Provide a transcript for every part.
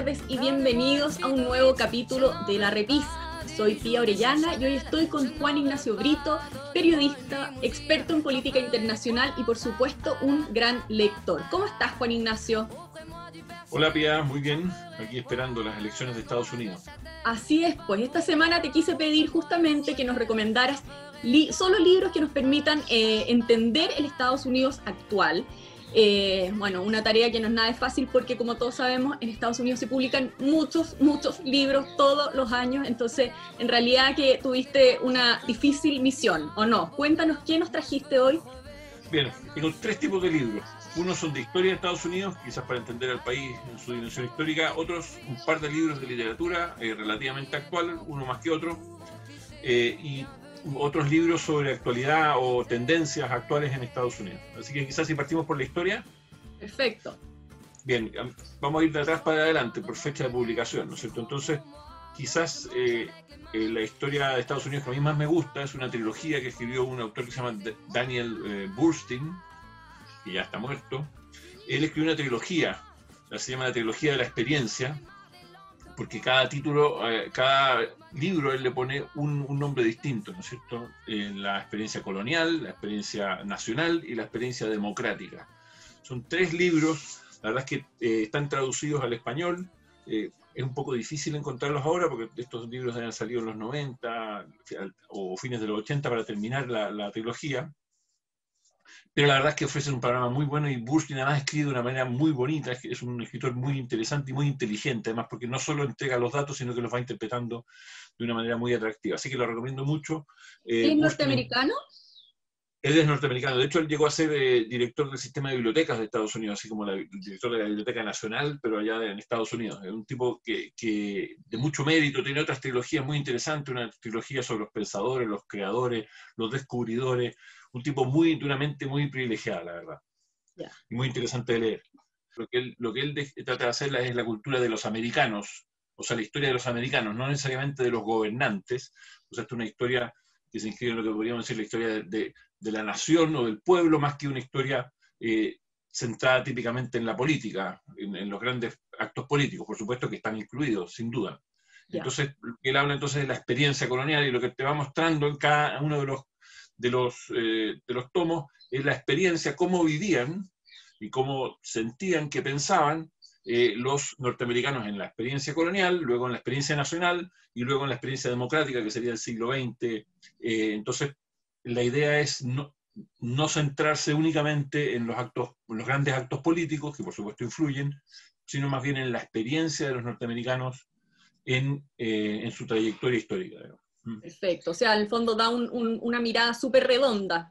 tardes y bienvenidos a un nuevo capítulo de La Repisa. Soy Pía Orellana y hoy estoy con Juan Ignacio Brito, periodista, experto en política internacional y por supuesto un gran lector. ¿Cómo estás, Juan Ignacio? Hola Pía, muy bien. Aquí esperando las elecciones de Estados Unidos. Así es, pues esta semana te quise pedir justamente que nos recomendaras solo libros que nos permitan eh, entender el Estados Unidos actual eh, bueno, una tarea que no es nada fácil porque como todos sabemos, en Estados Unidos se publican muchos, muchos libros todos los años, entonces en realidad que tuviste una difícil misión, ¿o no? Cuéntanos, ¿qué nos trajiste hoy? Bien, tengo tres tipos de libros. Unos son de historia de Estados Unidos, quizás para entender al país en su dimensión histórica. Otros, un par de libros de literatura eh, relativamente actual, uno más que otro. Eh, y otros libros sobre actualidad o tendencias actuales en Estados Unidos. Así que quizás si partimos por la historia. Perfecto. Bien, vamos a ir de atrás para adelante por fecha de publicación, ¿no es cierto? Entonces, quizás eh, eh, la historia de Estados Unidos que a mí más me gusta es una trilogía que escribió un autor que se llama Daniel eh, Burstein, que ya está muerto. Él escribió una trilogía, se llama la trilogía de la experiencia, porque cada título, eh, cada libro él le pone un, nombre distinto, ¿no es cierto? Eh, la experiencia colonial, la experiencia nacional y la experiencia democrática. Son tres libros, la verdad es que eh, están traducidos al español. es un poco difícil encontrarlos ahora porque estos libros han salido en los 90 o fines de los 80 para terminar la, la trilogía pero la verdad es que ofrecen un programa muy bueno y Burstyn además escribe de una manera muy bonita, es un escritor muy interesante y muy inteligente, además porque no solo entrega los datos, sino que los va interpretando de una manera muy atractiva. Así que lo recomiendo mucho. Eh, ¿Es norteamericano? Él es norteamericano. De hecho, él llegó a ser eh, director del sistema de bibliotecas de Estados Unidos, así como el director de la Biblioteca Nacional, pero allá en Estados Unidos. Es un tipo que, que, de mucho mérito, tiene otras trilogías muy interesantes, una trilogía sobre los pensadores, los creadores, los descubridores, un tipo muy, duramente muy privilegiado, la verdad. Y muy interesante de leer. Lo que él, lo que él trata de hacer es la cultura de los americanos, o sea, la historia de los americanos, no necesariamente de los gobernantes. O sea, es una historia que se inscribe en lo que podríamos decir la historia de, de, la nación o del pueblo, más que una historia eh, centrada típicamente en la política, en, los grandes actos políticos, por supuesto que están incluidos, sin duda. Entonces, él habla entonces de la experiencia colonial y lo que te va mostrando en cada uno de los de los, eh, de los tomos es la experiencia, cómo vivían y cómo sentían, que pensaban eh, los norteamericanos en la experiencia colonial, luego en la experiencia nacional y luego en la experiencia democrática, que sería el siglo XX. Eh, entonces, la idea es no, no, centrarse únicamente en los, actos, los grandes actos políticos, que por supuesto influyen, sino más bien en la experiencia de los norteamericanos en, en su trayectoria histórica. Mm. Perfecto, o sea, en el fondo da una mirada súper redonda.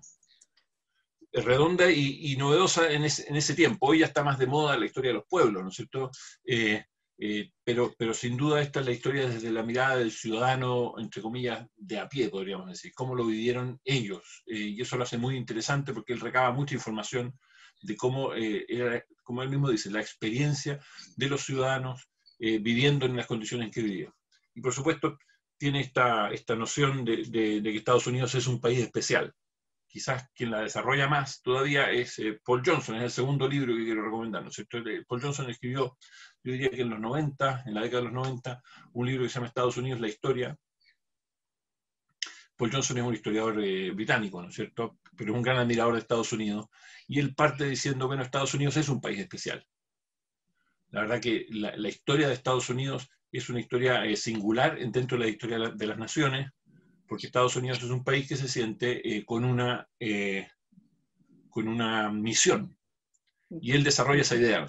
Redonda y, novedosa en ese, tiempo. Hoy ya está más de moda la historia de los pueblos, ¿no es cierto? Eh, eh, pero, pero sin duda esta es la historia desde la mirada del ciudadano, entre comillas, de a pie, podríamos decir, cómo lo vivieron ellos. Eh, y eso lo hace muy interesante porque él recaba mucha información de cómo era, como él mismo dice, la experiencia de los ciudadanos viviendo en las condiciones en que vivían. Y por supuesto, tiene esta, esta noción de, que Estados Unidos es un país especial. Quizás quien la desarrolla más todavía es eh, Paul Johnson, es el segundo libro que quiero recomendar. Eh, Paul Johnson escribió, yo diría que en los 90, en la década de los 90, un libro que se llama Estados Unidos, la historia. Paul Johnson es un historiador eh, británico, ¿no es cierto? Pero es un gran admirador de Estados Unidos. Y él parte diciendo, bueno, Estados Unidos es un país especial. La verdad que la, la historia de Estados Unidos es una historia eh, singular dentro de la historia de las naciones, porque Estados Unidos es un país que se siente eh, con, una, eh, con una misión. Y él desarrolla esa idea.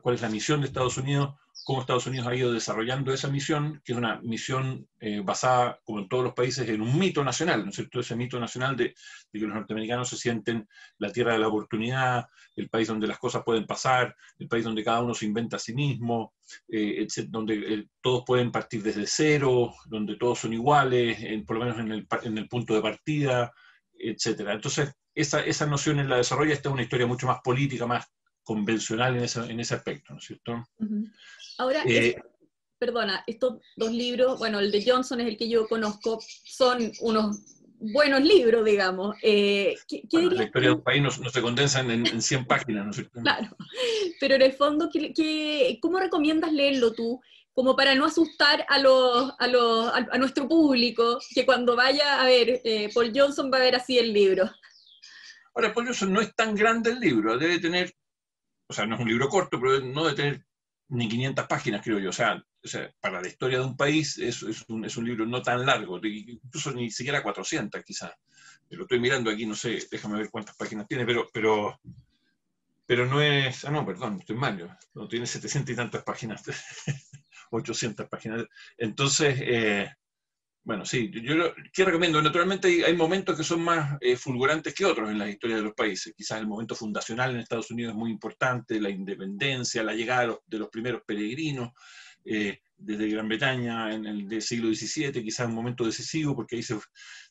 ¿Cuál es la misión de Estados Unidos? Cómo Estados Unidos ha ido desarrollando esa misión, que es una misión eh, basada, como en todos los países, en un mito nacional, ¿no es cierto? Ese mito nacional de, que los norteamericanos se sienten la tierra de la oportunidad, el país donde las cosas pueden pasar, el país donde cada uno se inventa a sí mismo, eh, donde eh, todos pueden partir desde cero, donde todos son iguales, por lo menos en el, en el, punto de partida, etc. Entonces, esa, esa noción en la desarrolla, esta es una historia mucho más política, más convencional en en ese aspecto, ¿no es cierto? Ahora, eh, perdona, estos dos libros, bueno, el de Johnson es el que yo conozco, son unos buenos libros, digamos. Eh, la historia de un país no, se condensa en, 100 páginas, ¿no es cierto? Claro, pero en el fondo, cómo recomiendas leerlo tú? Como para no asustar a, los, a, los, a, nuestro público, que cuando vaya a ver, eh, Paul Johnson va a ver así el libro. Ahora, Paul Johnson no es tan grande el libro, debe tener, o sea, no es un libro corto, pero no debe tener ni 500 páginas, creo yo. O sea, o sea, para la historia de un país es, es, un, es, un, libro no tan largo, incluso ni siquiera 400 quizás. Lo estoy mirando aquí, no sé, déjame ver cuántas páginas tiene, pero, pero, pero no es, ah no, perdón, estoy mal, no tiene 700 y tantas páginas, 800 páginas. Entonces, eh, bueno, sí, yo, yo ¿qué recomiendo? Naturalmente hay, momentos que son más eh, fulgurantes que otros en la historia de los países. Quizás el momento fundacional en Estados Unidos es muy importante, la independencia, la llegada de los primeros peregrinos, eh, desde Gran Bretaña en el siglo XVII, quizás un momento decisivo, porque ahí se,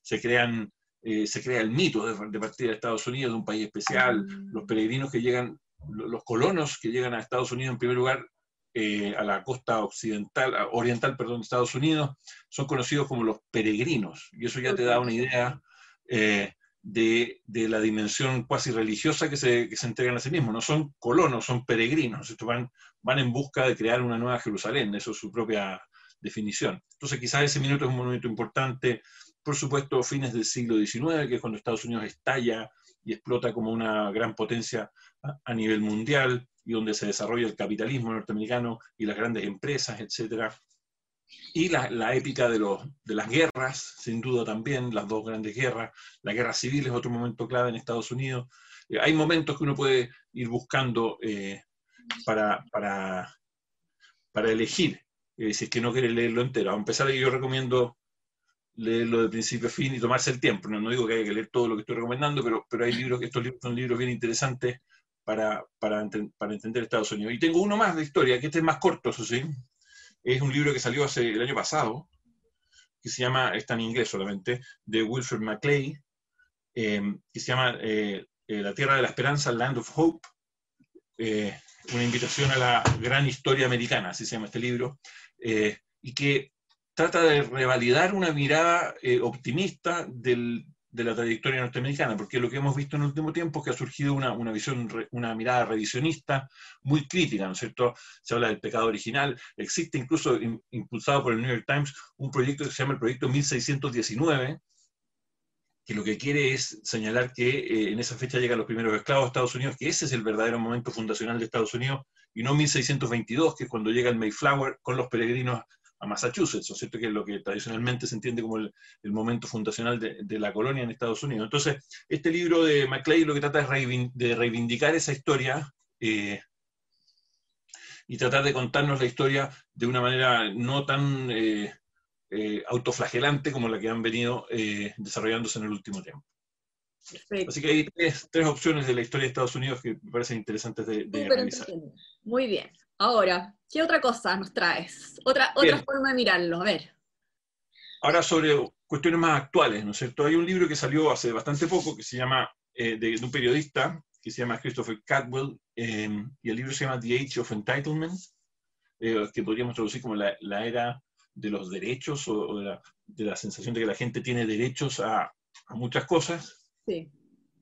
se crean, eh, se crea el mito de, de partida de Estados Unidos, de un país especial, mm. los peregrinos que llegan, los colonos que llegan a Estados Unidos en primer lugar eh, a la costa occidental, oriental, perdón, de Estados Unidos, son conocidos como los peregrinos, y eso ya te da una idea de, la dimensión cuasi religiosa que se, que se, entregan a sí mismos. No son colonos, son peregrinos. van, van en busca de crear una nueva Jerusalén, eso es su propia definición. Entonces quizás ese minuto es un momento importante, por supuesto, fines del siglo XIX, que es cuando Estados Unidos estalla y explota como una gran potencia a, nivel mundial y donde se desarrolla el capitalismo norteamericano y las grandes empresas, etcétera. Y la, épica de, los, de las guerras, sin duda también, las dos grandes guerras. La guerra civil es otro momento clave en Estados Unidos. Eh, hay momentos que uno puede ir buscando eh, para, para, para, elegir, eh, si es que no quiere leerlo entero. A pesar de que yo recomiendo leerlo de principio a fin y tomarse el tiempo. No, no digo que haya que leer todo lo que estoy recomendando, pero, pero hay libros, estos libros son libros bien interesantes para, para, para entender Estados Unidos. Y tengo uno más de historia, que este es más corto, eso sí, es un libro que salió hace el año pasado, que se llama, está en inglés solamente, de Wilfred Maclay, em, que se llama eh, eh, La Tierra de la Esperanza, Land of Hope, eh, una invitación a la gran historia americana, así se llama este libro, y que trata de revalidar una mirada optimista del, de la trayectoria norteamericana, porque lo que hemos visto en el último tiempo es que ha surgido una, una visión, una mirada revisionista muy crítica, ¿no es cierto? Se habla del pecado original, existe incluso, impulsado por el New York Times, un proyecto que se llama el Proyecto 1619, que lo que quiere es señalar que eh, en esa fecha llegan los primeros esclavos a Estados Unidos, que ese es el verdadero momento fundacional de Estados Unidos, y no 1622, que es cuando llega el Mayflower con los peregrinos a Massachusetts, ¿no es cierto? Que es lo que tradicionalmente se entiende como el, momento fundacional de, la colonia en Estados Unidos. Entonces, este libro de Maclay lo que trata es de reivindicar esa historia eh, y tratar de contarnos la historia de una manera no tan eh, eh, autoflagelante como la que han venido desarrollándose en el último tiempo. Así que hay tres, opciones de la historia de Estados Unidos que me parecen interesantes de, de analizar. Muy bien. Ahora, ¿qué otra cosa nos traes? Otra, otra forma de mirarlo, a ver. Ahora sobre cuestiones más actuales, ¿no es cierto? Hay un libro que salió hace bastante poco que se llama, eh, de, un periodista que se llama Christopher Cadwell, em, y el libro se llama The Age of Entitlement, eh, que podríamos traducir como la, era de los derechos o, de, la, sensación de que la gente tiene derechos a, a muchas cosas. Sí.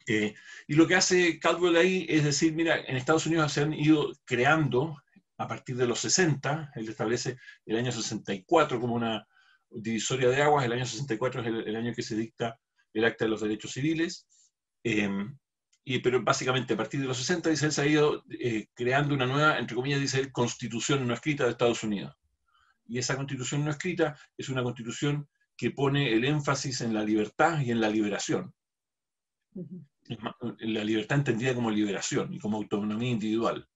Eh, y lo que hace Caldwell ahí es decir, mira, en Estados Unidos se han ido creando a partir de los 60, él establece el año 64 como una divisoria de aguas, el año 64 es el, año que se dicta el Acta de los Derechos Civiles, em, y, pero básicamente a partir de los 60, dice él, se ha ido eh, creando una nueva, entre comillas, dice él, constitución no escrita de Estados Unidos. Y esa constitución no escrita es una constitución que pone el énfasis en la libertad y en la liberación. La libertad entendida como liberación y como autonomía individual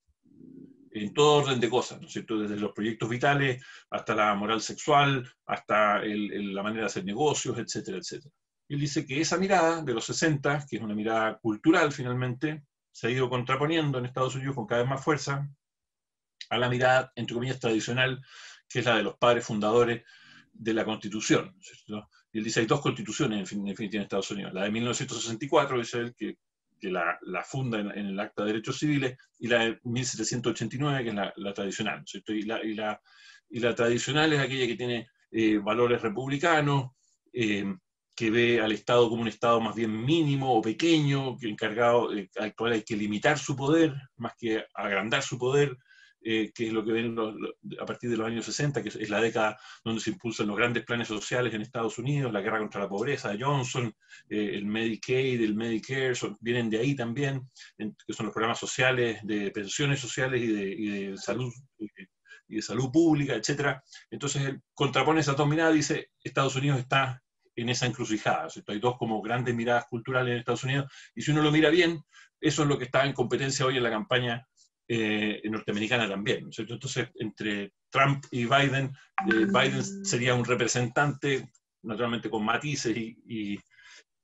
en todo orden de cosas, ¿no es cierto? Desde los proyectos vitales hasta la moral sexual, hasta la manera de hacer negocios, etcétera, etcétera. Él dice que esa mirada de los 60, que es una mirada cultural finalmente, se ha ido contraponiendo en Estados Unidos con cada vez más fuerza a la mirada, entre comillas, tradicional, que es la de los padres fundadores de la Constitución. ¿no Y él dice, hay dos constituciones en, definitiva en Estados Unidos. La de 1964, dice él, que que la, funda en, el Acta de Derechos Civiles, y la de 1789, que es la, tradicional. Y la, y, la, tradicional es aquella que tiene eh, valores republicanos, eh, que ve al Estado como un Estado más bien mínimo o pequeño, que encargado, al cual hay que limitar su poder, más que agrandar su poder, eh, que es lo que ven a partir de los años 60, que es la década donde se impulsan los grandes planes sociales en Estados Unidos, la guerra contra la pobreza de Johnson, eh, el Medicaid, el Medicare, vienen de ahí también, que son los programas sociales de pensiones sociales y de, salud y de salud pública, etc. Entonces él contrapone esas dos miradas y dice, Estados Unidos está en esa encrucijada. Hay dos como grandes miradas culturales en Estados Unidos, y si uno lo mira bien, eso es lo que está en competencia hoy en la campaña eh, norteamericana también. Entonces, entre Trump y Biden, eh, Biden sería un representante, naturalmente con matices y,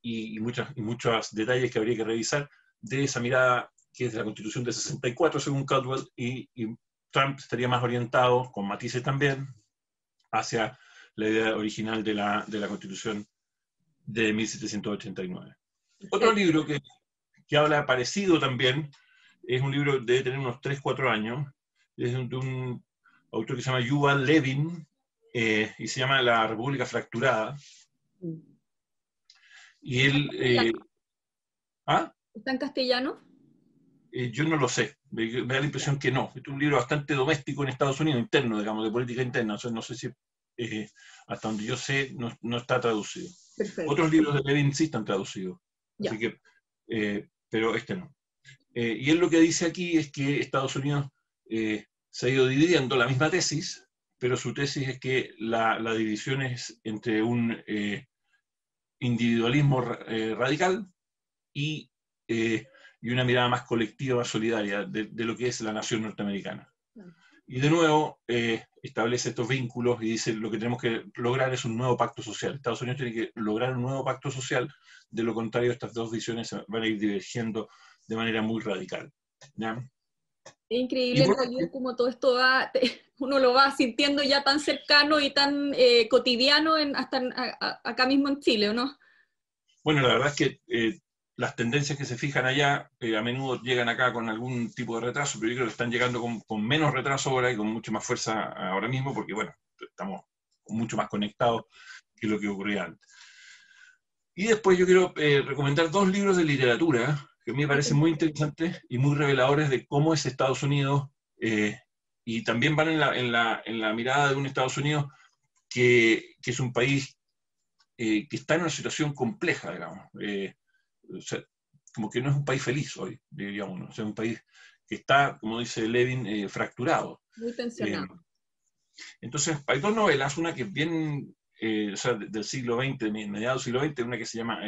y, muchas, y muchos detalles que habría que revisar, de esa mirada que es de la Constitución de 64, según Caldwell, y, y Trump estaría más orientado, con matices también, hacia la idea original de la, de la Constitución de 1789. Otro libro que, que habla parecido también, es un libro, debe tener unos 3, 4 años, es de un, autor que se llama Yuval Levin, eh, y se llama La República Fracturada. Y él... Eh, ¿ah? ¿Está en castellano? Eh, yo no lo sé, me, da la impresión que no. es un libro bastante doméstico en Estados Unidos, interno, digamos, de política interna. O no sé si, hasta donde yo sé, no, está traducido. Otros libros de Levin sí están traducidos. Así que, pero este no. Eh, y él lo que dice aquí es que Estados Unidos eh, se ha ido dividiendo la misma tesis, pero su tesis es que la, división es entre un eh, individualismo radical y, una mirada más colectiva, solidaria de, lo que es la nación norteamericana. Y de nuevo establece estos vínculos y dice lo que tenemos que lograr es un nuevo pacto social. Estados Unidos tiene que lograr un nuevo pacto social, de lo contrario estas dos visiones van a ir divergiendo de manera muy radical. Es increíble en como todo esto va, uno lo va sintiendo ya tan cercano y tan eh, cotidiano en, hasta acá mismo en Chile, ¿o no? Bueno, la verdad es que eh, las tendencias que se fijan allá eh, a menudo llegan acá con algún tipo de retraso, pero yo creo que están llegando con, con, menos retraso ahora y con mucha más fuerza ahora mismo, porque bueno, estamos mucho más conectados que lo que ocurría antes. Y después yo quiero recomendar dos libros de literatura que a mí me parecen muy interesantes y muy reveladores de cómo es Estados Unidos, eh, y también van en la, en, la, en la, mirada de un Estados Unidos que, que es un país eh, que está en una situación compleja, digamos. Eh, como que no es un país feliz hoy, diría uno. O sea, un país que está, como dice Levin, fracturado. Muy tensionado. entonces, hay dos novelas, una que es bien o sea, del siglo XX, mediados del siglo XX, una que se llama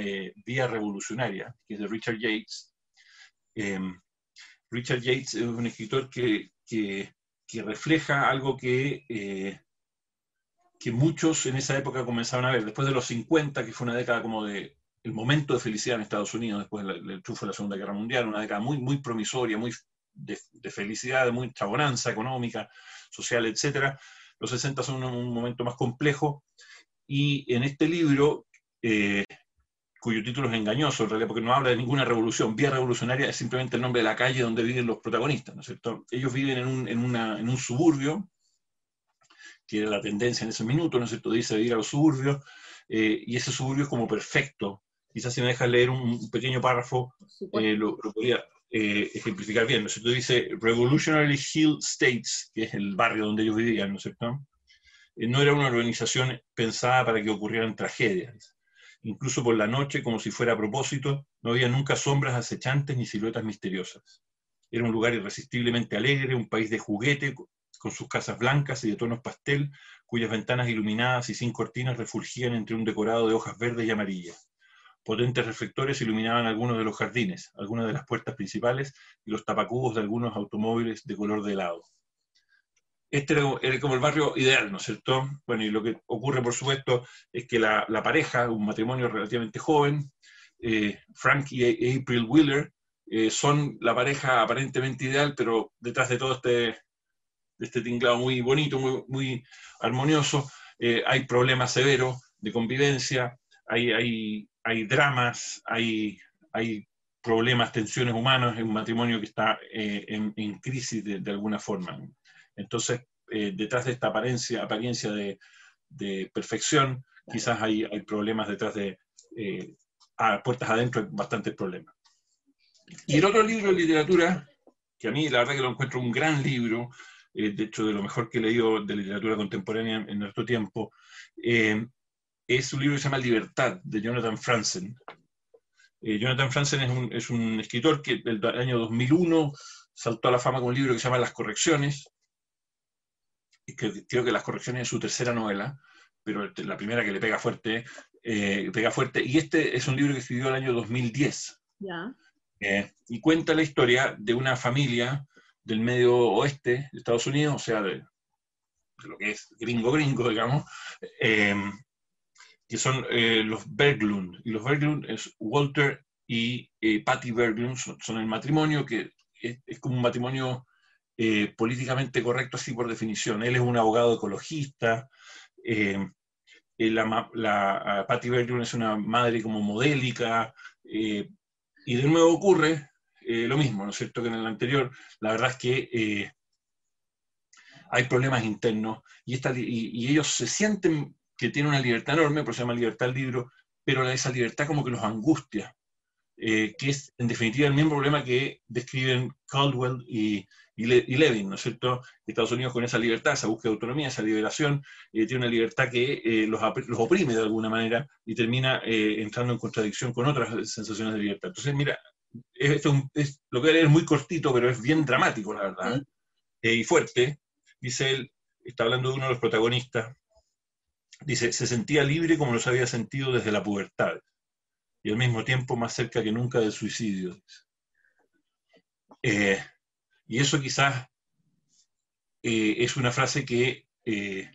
Vía Revolucionaria, que es de Richard Yates, Em, Richard Yates es un escritor que, que, refleja algo que, eh, que muchos en esa época comenzaron a ver. Después de los 50, que fue una década como de el momento de felicidad en Estados Unidos, después del triunfo de la Segunda Guerra Mundial, una década muy, muy promisoria, muy de, felicidad, de mucha bonanza económica, social, etc. Los 60 son un, momento más complejo. Y en este libro, eh, cuyo título es engañoso en realidad, porque no habla de ninguna revolución. Vía revolucionaria es simplemente el nombre de la calle donde viven los protagonistas, ¿no es cierto? Ellos viven en un, en una, en un suburbio, que era la tendencia en ese minuto, ¿no es cierto?, dice vivir a los suburbios, eh, y ese suburbio es como perfecto. Quizás si me dejas leer un, pequeño párrafo, eh, lo, podría eh, ejemplificar bien, ¿no es cierto? Dice Revolutionary Hill States, que es el barrio donde ellos vivían, ¿no es cierto? no era una organización pensada para que ocurrieran tragedias incluso por la noche, como si fuera a propósito, no había nunca sombras acechantes ni siluetas misteriosas. Era un lugar irresistiblemente alegre, un país de juguete, con sus casas blancas y de tonos pastel, cuyas ventanas iluminadas y sin cortinas refulgían entre un decorado de hojas verdes y amarillas. Potentes reflectores iluminaban algunos de los jardines, algunas de las puertas principales y los tapacubos de algunos automóviles de color de helado este era, como el barrio ideal, ¿no es cierto? Bueno, y lo que ocurre, por supuesto, es que la, pareja, un matrimonio relativamente joven, eh, Frank y April Wheeler, eh, son la pareja aparentemente ideal, pero detrás de todo este, este tinglado muy bonito, muy, armonioso, eh, hay problemas severos de convivencia, hay, hay, hay dramas, hay, hay problemas, tensiones humanas, es un matrimonio que está en, crisis de, de alguna forma. Entonces, eh, detrás de esta apariencia, apariencia de, perfección, quizás hay, hay, problemas detrás de, eh, a puertas adentro hay bastantes problemas. Y el otro libro de literatura, que a mí la verdad que lo encuentro un gran libro, eh, de hecho de lo mejor que he leído de literatura contemporánea en nuestro tiempo, es un libro que se llama Libertad, de Jonathan Franzen. Jonathan Franzen es un, es un, escritor que el año 2001 saltó a la fama con un libro que se llama Las Correcciones, que creo que Las Correcciones es su tercera novela, pero la primera que le pega fuerte, eh, pega fuerte. Y este es un libro que escribió el año 2010. Eh, y cuenta la historia de una familia del medio oeste de Estados Unidos, o sea, de, lo que es gringo gringo, digamos, eh, que son los Berglund. Y los Berglund es Walter y Patty Berglund, son, el matrimonio que es, como un matrimonio políticamente correcto, así por definición. Él es un abogado ecologista, eh, eh, la, Patty Bergeron es una madre como modélica, eh, y de nuevo ocurre lo mismo, ¿no es cierto?, que en el anterior, la verdad es que hay problemas internos y, ellos se sienten que tienen una libertad enorme, por se llama libertad del libro, pero esa libertad como que los angustia, que es en definitiva el mismo problema que describen Caldwell y, y, Levin, ¿no es cierto? Estados Unidos con esa libertad, esa búsqueda de autonomía, esa liberación, eh, tiene una libertad que eh, los, oprime de alguna manera y termina eh, entrando en contradicción con otras sensaciones de libertad. Entonces, mira, esto es, lo que voy a leer es muy cortito, pero es bien dramático, la verdad, y fuerte. Dice él, está hablando de uno de los protagonistas, dice, se sentía libre como los había sentido desde la pubertad y al mismo tiempo más cerca que nunca del suicidio. Eh, y eso quizás eh, es una frase que eh,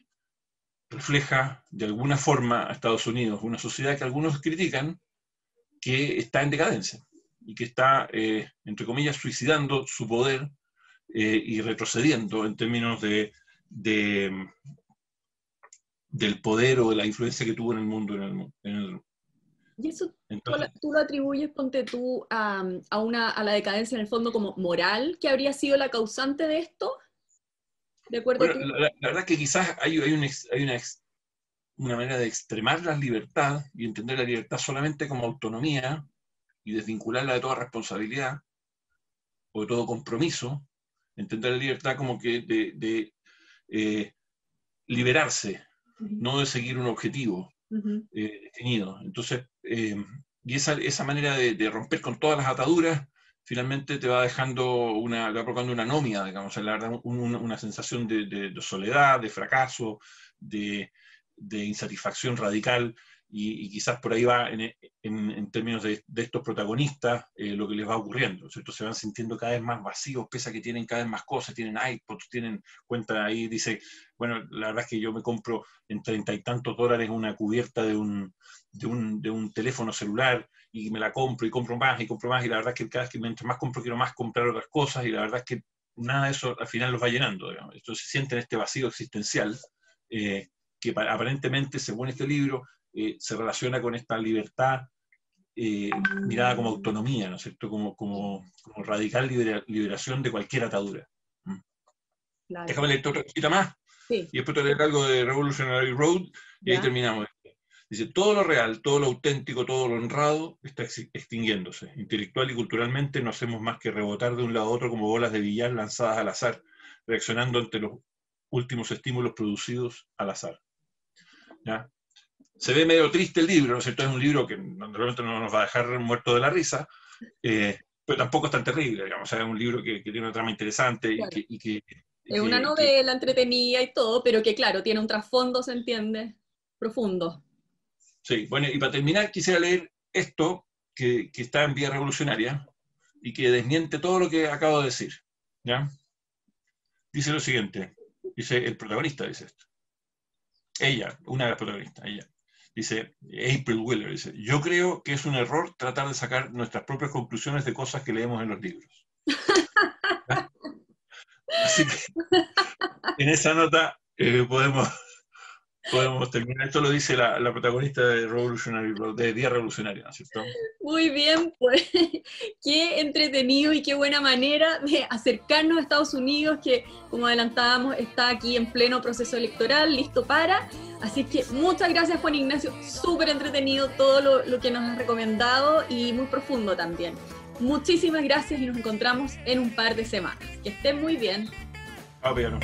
refleja de alguna forma a Estados Unidos, una sociedad que algunos critican que está en decadencia y que está, eh, entre comillas, suicidando su poder y retrocediendo en términos de, del poder o de la influencia que tuvo en el mundo. En el, y eso tú lo atribuyes, ponte tú, a, una, a la decadencia en el fondo como moral, que habría sido la causante de esto. ¿De acuerdo? la, verdad es que quizás hay, hay, hay una, una, manera de extremar la libertad y entender la libertad solamente como autonomía y desvincularla de toda responsabilidad o de todo compromiso. Entender la libertad como que de, eh, liberarse, no de seguir un objetivo. Eh, definido. Entonces, eh, y esa, esa manera de, romper con todas las ataduras, finalmente te va dejando una, va provocando una anomia, digamos, la verdad, una sensación de, soledad, de fracaso, de, insatisfacción radical, y, quizás por ahí va en, términos de, estos protagonistas eh, lo que les va ocurriendo, ¿cierto? Se van sintiendo cada vez más vacíos, pese a que tienen cada vez más cosas, tienen iPods, tienen cuenta ahí, dice, bueno, la verdad es que yo me compro en treinta y tantos dólares una cubierta de un, de un, de un teléfono celular y me la compro y compro más y compro más y la verdad es que cada vez que mientras más compro quiero más comprar otras cosas y la verdad es que nada de eso al final los va llenando, digamos. Entonces sienten este vacío existencial eh, que aparentemente, según este libro, eh, se relaciona con esta libertad eh, mirada como autonomía, ¿no es cierto? Como, como, radical liberación de cualquier atadura. ¿Mm? Déjame leer otra cosita más. Y después te leer algo de Revolutionary Road y ahí terminamos. Dice, todo lo real, todo lo auténtico, todo lo honrado está extinguiéndose. Intelectual y culturalmente no hacemos más que rebotar de un lado a otro como bolas de billar lanzadas al azar, reaccionando ante los últimos estímulos producidos al azar. ¿Ya? se ve medio triste el libro, ¿no es cierto? Es un libro que normalmente no nos va a dejar muerto de la risa, eh, pero tampoco es tan terrible, digamos. es un libro que, tiene una trama interesante y, que, Es una novela entretenida y todo, pero que, claro, tiene un trasfondo, se entiende, profundo. Sí, bueno, y para terminar quisiera leer esto que, que está en Vía Revolucionaria y que desmiente todo lo que acabo de decir, ¿ya? Dice lo siguiente, dice el protagonista, dice esto. Ella, una de las protagonistas, ella. Dice April Wheeler, dice, yo creo que es un error tratar de sacar nuestras propias conclusiones de cosas que leemos en los libros. Así que en esa nota eh, podemos, podemos terminar. Esto lo dice la, protagonista de, Revolutionary de Día Revolucionario, ¿no es cierto? Muy bien, pues qué entretenido y qué buena manera de acercarnos a Estados Unidos, que como adelantábamos está aquí en pleno proceso electoral, listo para. Así que muchas gracias Juan Ignacio, súper entretenido todo lo, lo que nos has recomendado y muy profundo también. Muchísimas gracias y nos encontramos en un par de semanas. Que estén muy bien. Ah, bien,